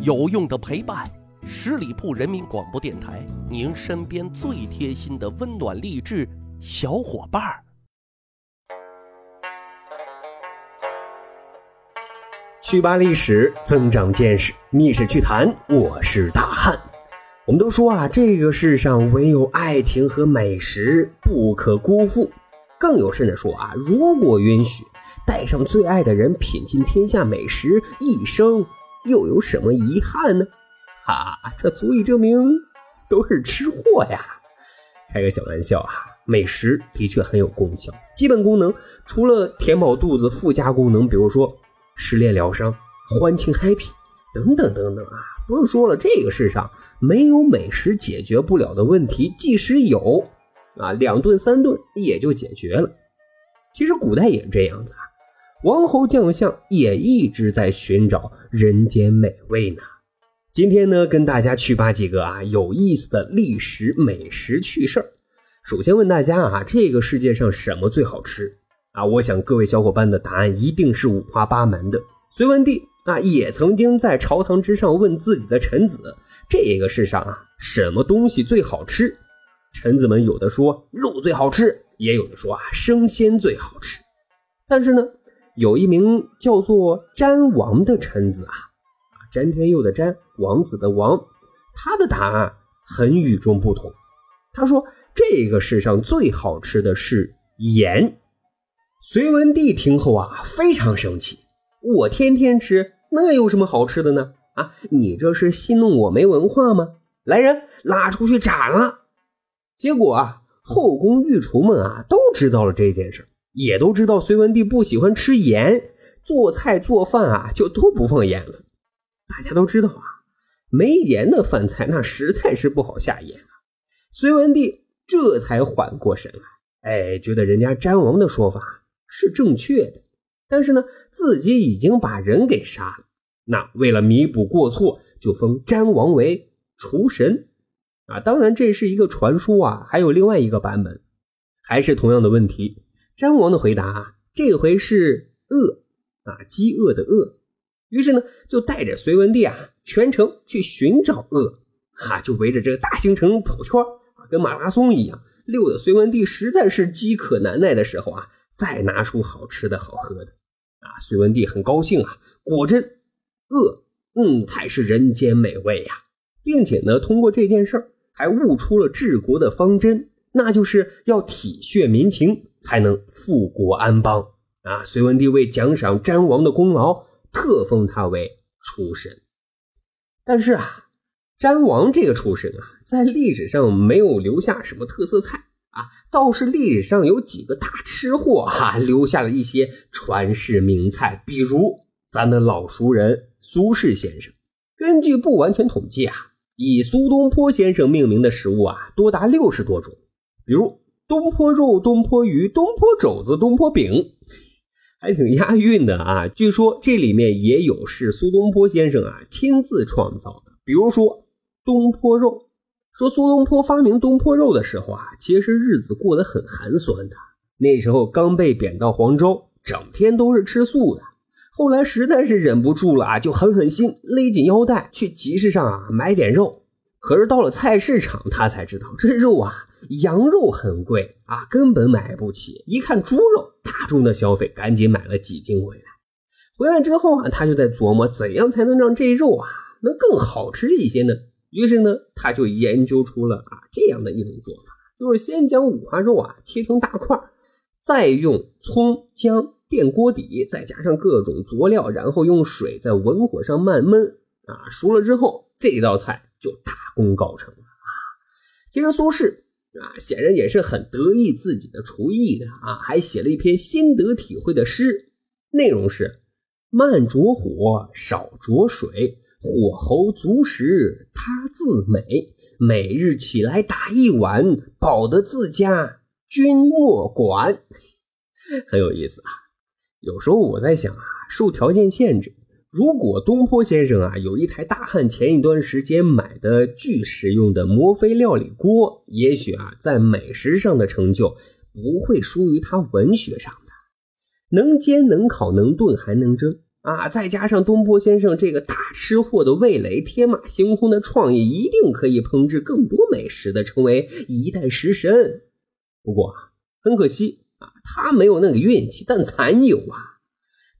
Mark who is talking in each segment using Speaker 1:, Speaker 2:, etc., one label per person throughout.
Speaker 1: 有用的陪伴，十里铺人民广播电台，您身边最贴心的温暖励志小伙伴儿。
Speaker 2: 趣吧历史，增长见识，密室趣谈，我是大汉。我们都说啊，这个世上唯有爱情和美食不可辜负。更有甚者说啊，如果允许带上最爱的人品尽天下美食，一生。又有什么遗憾呢？哈，这足以证明都是吃货呀！开个小玩笑啊，美食的确很有功效。基本功能除了填饱肚子，附加功能比如说失恋疗伤、欢庆 happy 等等等等啊。不是说了，这个世上没有美食解决不了的问题，即使有啊，两顿三顿也就解决了。其实古代也是这样子啊。王侯将相也一直在寻找人间美味呢。今天呢，跟大家去扒几个啊有意思的历史美食趣事儿。首先问大家啊，这个世界上什么最好吃啊？我想各位小伙伴的答案一定是五花八门的。隋文帝啊，也曾经在朝堂之上问自己的臣子：这个世上啊，什么东西最好吃？臣子们有的说肉最好吃，也有的说啊生鲜最好吃。但是呢？有一名叫做詹王的臣子啊，啊，詹天佑的詹，王子的王，他的答案很与众不同。他说：“这个世上最好吃的是盐。”隋文帝听后啊，非常生气：“我天天吃，那有什么好吃的呢？啊，你这是戏弄我没文化吗？来人，拉出去斩了！”结果啊，后宫御厨们啊，都知道了这件事。也都知道隋文帝不喜欢吃盐，做菜做饭啊就都不放盐了。大家都知道啊，没盐的饭菜那实在是不好下咽啊。隋文帝这才缓过神来，哎，觉得人家詹王的说法是正确的，但是呢，自己已经把人给杀了。那为了弥补过错，就封詹王为厨神啊。当然这是一个传说啊，还有另外一个版本，还是同样的问题。山王的回答，这回是饿啊，饥饿的饿。于是呢，就带着隋文帝啊，全程去寻找饿，哈，就围着这个大兴城跑圈啊，跟马拉松一样，溜的隋文帝实在是饥渴难耐的时候啊，再拿出好吃的好喝的啊，隋文帝很高兴啊，果真饿，嗯，才是人间美味呀，并且呢，通过这件事儿还悟出了治国的方针，那就是要体恤民情。才能富国安邦啊！隋文帝为奖赏詹王的功劳，特封他为厨神。但是啊，詹王这个厨神啊，在历史上没有留下什么特色菜啊，倒是历史上有几个大吃货哈，留下了一些传世名菜。比如咱的老熟人苏轼先生，根据不完全统计啊，以苏东坡先生命名的食物啊，多达六十多种，比如。东坡肉、东坡鱼、东坡肘子、东坡饼，还挺押韵的啊！据说这里面也有是苏东坡先生啊亲自创造的。比如说东坡肉，说苏东坡发明东坡肉的时候啊，其实日子过得很寒酸的。那时候刚被贬到黄州，整天都是吃素的。后来实在是忍不住了啊，就狠狠心，勒紧腰带去集市上啊买点肉。可是到了菜市场，他才知道这肉啊。羊肉很贵啊，根本买不起。一看猪肉，大众的消费，赶紧买了几斤回来。回来之后啊，他就在琢磨怎样才能让这肉啊能更好吃一些呢？于是呢，他就研究出了啊这样的一种做法，就是先将五花肉啊切成大块，再用葱姜垫锅底，再加上各种佐料，然后用水在文火上慢焖啊，熟了之后，这道菜就大功告成了啊。其实苏轼。啊，显然也是很得意自己的厨艺的啊，还写了一篇心得体会的诗，内容是：慢着火，少着水，火候足时，他自美。每日起来打一碗，饱得自家君莫管。很有意思啊，有时候我在想啊，受条件限制。如果东坡先生啊有一台大汉前一段时间买的巨实用的摩飞料理锅，也许啊在美食上的成就不会输于他文学上的。能煎能烤能炖还能蒸啊，再加上东坡先生这个大吃货的味蕾，天马行空的创意，一定可以烹制更多美食的，成为一代食神。不过啊，很可惜啊，他没有那个运气，但咱有啊。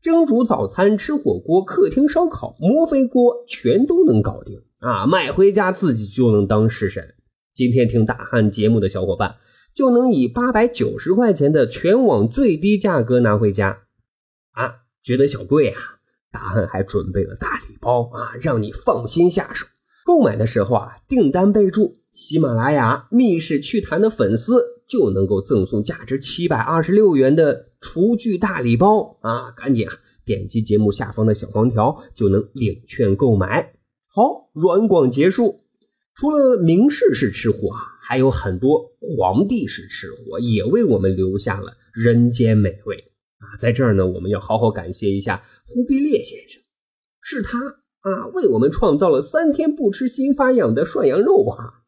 Speaker 2: 蒸煮早餐、吃火锅、客厅烧烤、摩飞锅，全都能搞定啊！买回家自己就能当食神。今天听大汉节目的小伙伴，就能以八百九十块钱的全网最低价格拿回家啊！觉得小贵啊？大汉还准备了大礼包啊，让你放心下手。购买的时候啊，订单备注“喜马拉雅密室趣谈”的粉丝，就能够赠送价值七百二十六元的厨具大礼包啊！赶紧啊，点击节目下方的小黄条，就能领券购买。好，软广结束。除了名士是吃货啊，还有很多皇帝是吃货，也为我们留下了人间美味啊！在这儿呢，我们要好好感谢一下忽必烈先生，是他啊，为我们创造了三天不吃心发痒的涮羊肉啊！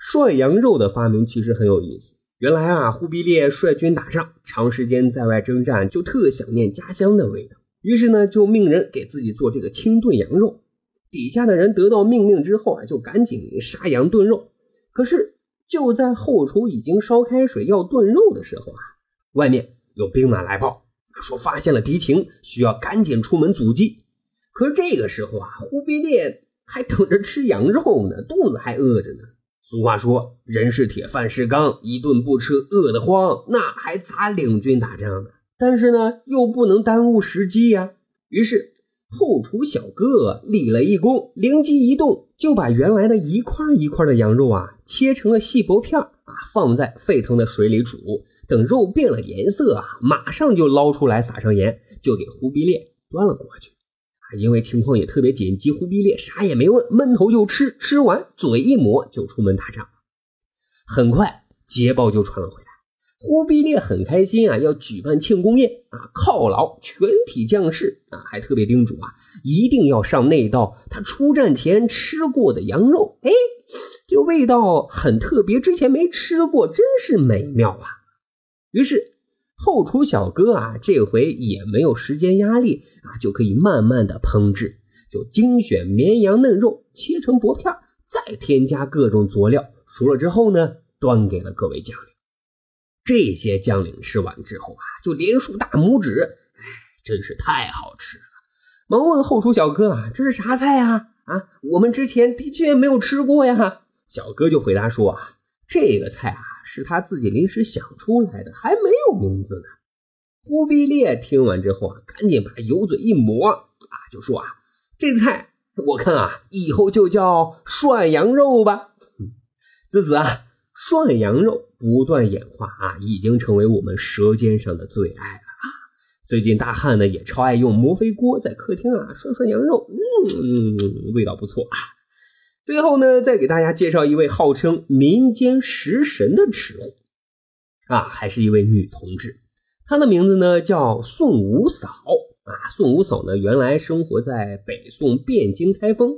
Speaker 2: 涮羊肉的发明其实很有意思。原来啊，忽必烈率军打仗，长时间在外征战，就特想念家乡的味道，于是呢，就命人给自己做这个清炖羊肉。底下的人得到命令之后啊，就赶紧杀羊炖肉。可是就在后厨已经烧开水要炖肉的时候啊，外面有兵马来报，说发现了敌情，需要赶紧出门阻击。可是这个时候啊，忽必烈还等着吃羊肉呢，肚子还饿着呢。俗话说：“人是铁，饭是钢，一顿不吃饿得慌，那还咋领军打仗呢？”但是呢，又不能耽误时机呀。于是。后厨小哥立了一功，灵机一动，就把原来的一块一块的羊肉啊，切成了细薄片啊，放在沸腾的水里煮。等肉变了颜色啊，马上就捞出来，撒上盐，就给忽必烈端了过去。因为情况也特别紧急，忽必烈啥也没问，闷头就吃，吃完嘴一抹就出门打仗。很快捷报就传了回来。忽必烈很开心啊，要举办庆功宴啊，犒劳全体将士啊，还特别叮嘱啊，一定要上那道他出战前吃过的羊肉。哎，这味道很特别，之前没吃过，真是美妙啊。于是后厨小哥啊，这回也没有时间压力啊，就可以慢慢的烹制，就精选绵羊嫩肉，切成薄片，再添加各种佐料，熟了之后呢，端给了各位将领。这些将领吃完之后啊，就连竖大拇指，哎，真是太好吃了！忙问后厨小哥啊，这是啥菜呀？啊，我们之前的确没有吃过呀。小哥就回答说啊，这个菜啊是他自己临时想出来的，还没名字呢。忽必烈听完之后啊，赶紧把油嘴一抹啊，就说啊，这菜我看啊，以后就叫涮羊肉吧。自此啊。涮羊肉不断演化啊，已经成为我们舌尖上的最爱了啊！最近大汉呢也超爱用摩飞锅在客厅啊涮涮羊肉，嗯，味道不错啊。最后呢，再给大家介绍一位号称民间食神的吃货啊，还是一位女同志，她的名字呢叫宋五嫂啊。宋五嫂呢原来生活在北宋汴京开封，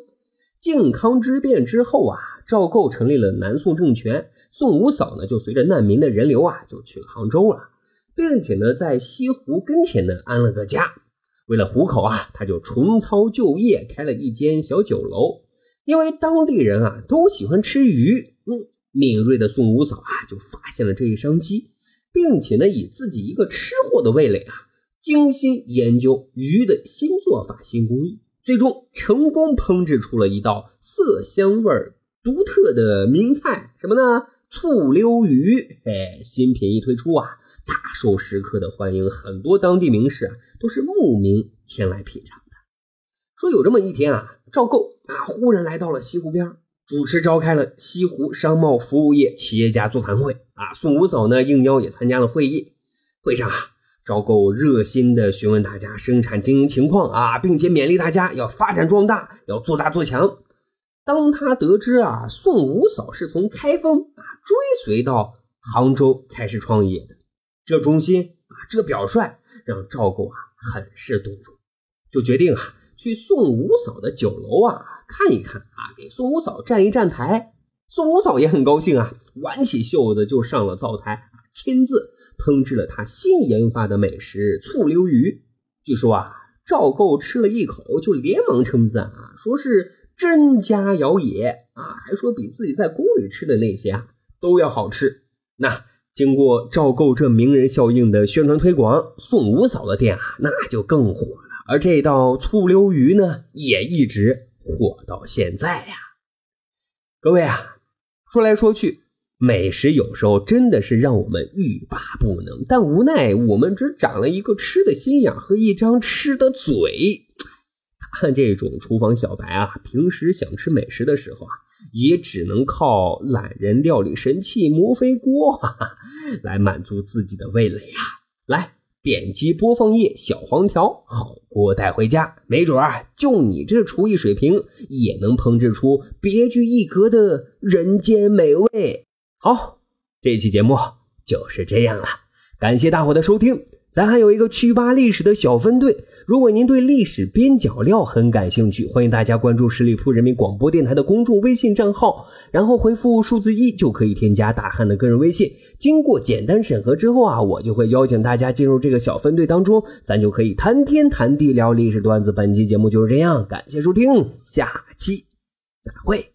Speaker 2: 靖康之变之后啊，赵构成立了南宋政权。宋五嫂呢，就随着难民的人流啊，就去了杭州了，并且呢，在西湖跟前呢安了个家。为了糊口啊，他就重操旧业，开了一间小酒楼。因为当地人啊都喜欢吃鱼，嗯，敏锐的宋五嫂啊就发现了这一商机，并且呢，以自己一个吃货的味蕾啊，精心研究鱼的新做法、新工艺，最终成功烹制出了一道色香味独特的名菜，什么呢？醋溜鱼，哎，新品一推出啊，大受食客的欢迎，很多当地名士啊都是慕名前来品尝的。说有这么一天啊，赵构啊忽然来到了西湖边，主持召开了西湖商贸服务业企业家座谈会啊。宋五嫂呢应邀也参加了会议。会上啊，赵构热心的询问大家生产经营情况啊，并且勉励大家要发展壮大，要做大做强。当他得知啊，宋五嫂是从开封啊追随到杭州开始创业的，这忠心啊，这表率让赵构啊很是动容，就决定啊去宋五嫂的酒楼啊看一看啊，给宋五嫂站一站台。宋五嫂也很高兴啊，挽起袖子就上了灶台啊，亲自烹制了他新研发的美食醋溜鱼。据说啊，赵构吃了一口，就连忙称赞啊，说是真佳肴也啊，还说比自己在宫里吃的那些啊都要好吃。那经过赵构这名人效应的宣传推广，宋五嫂的店啊那就更火了。而这道醋溜鱼呢，也一直火到现在呀。各位啊，说来说去。美食有时候真的是让我们欲罢不能，但无奈我们只长了一个吃的心眼和一张吃的嘴。看这种厨房小白啊，平时想吃美食的时候啊，也只能靠懒人料理神器摩飞锅哈哈 来满足自己的味蕾啊。来，点击播放页小黄条，好锅带回家，没准啊，就你这厨艺水平，也能烹制出别具一格的人间美味。好，这期节目就是这样了，感谢大伙的收听。咱还有一个趣吧历史的小分队，如果您对历史边角料很感兴趣，欢迎大家关注十里铺人民广播电台的公众微信账号，然后回复数字一就可以添加大汉的个人微信。经过简单审核之后啊，我就会邀请大家进入这个小分队当中，咱就可以谈天谈地聊历史段子。本期节目就是这样，感谢收听，下期再会。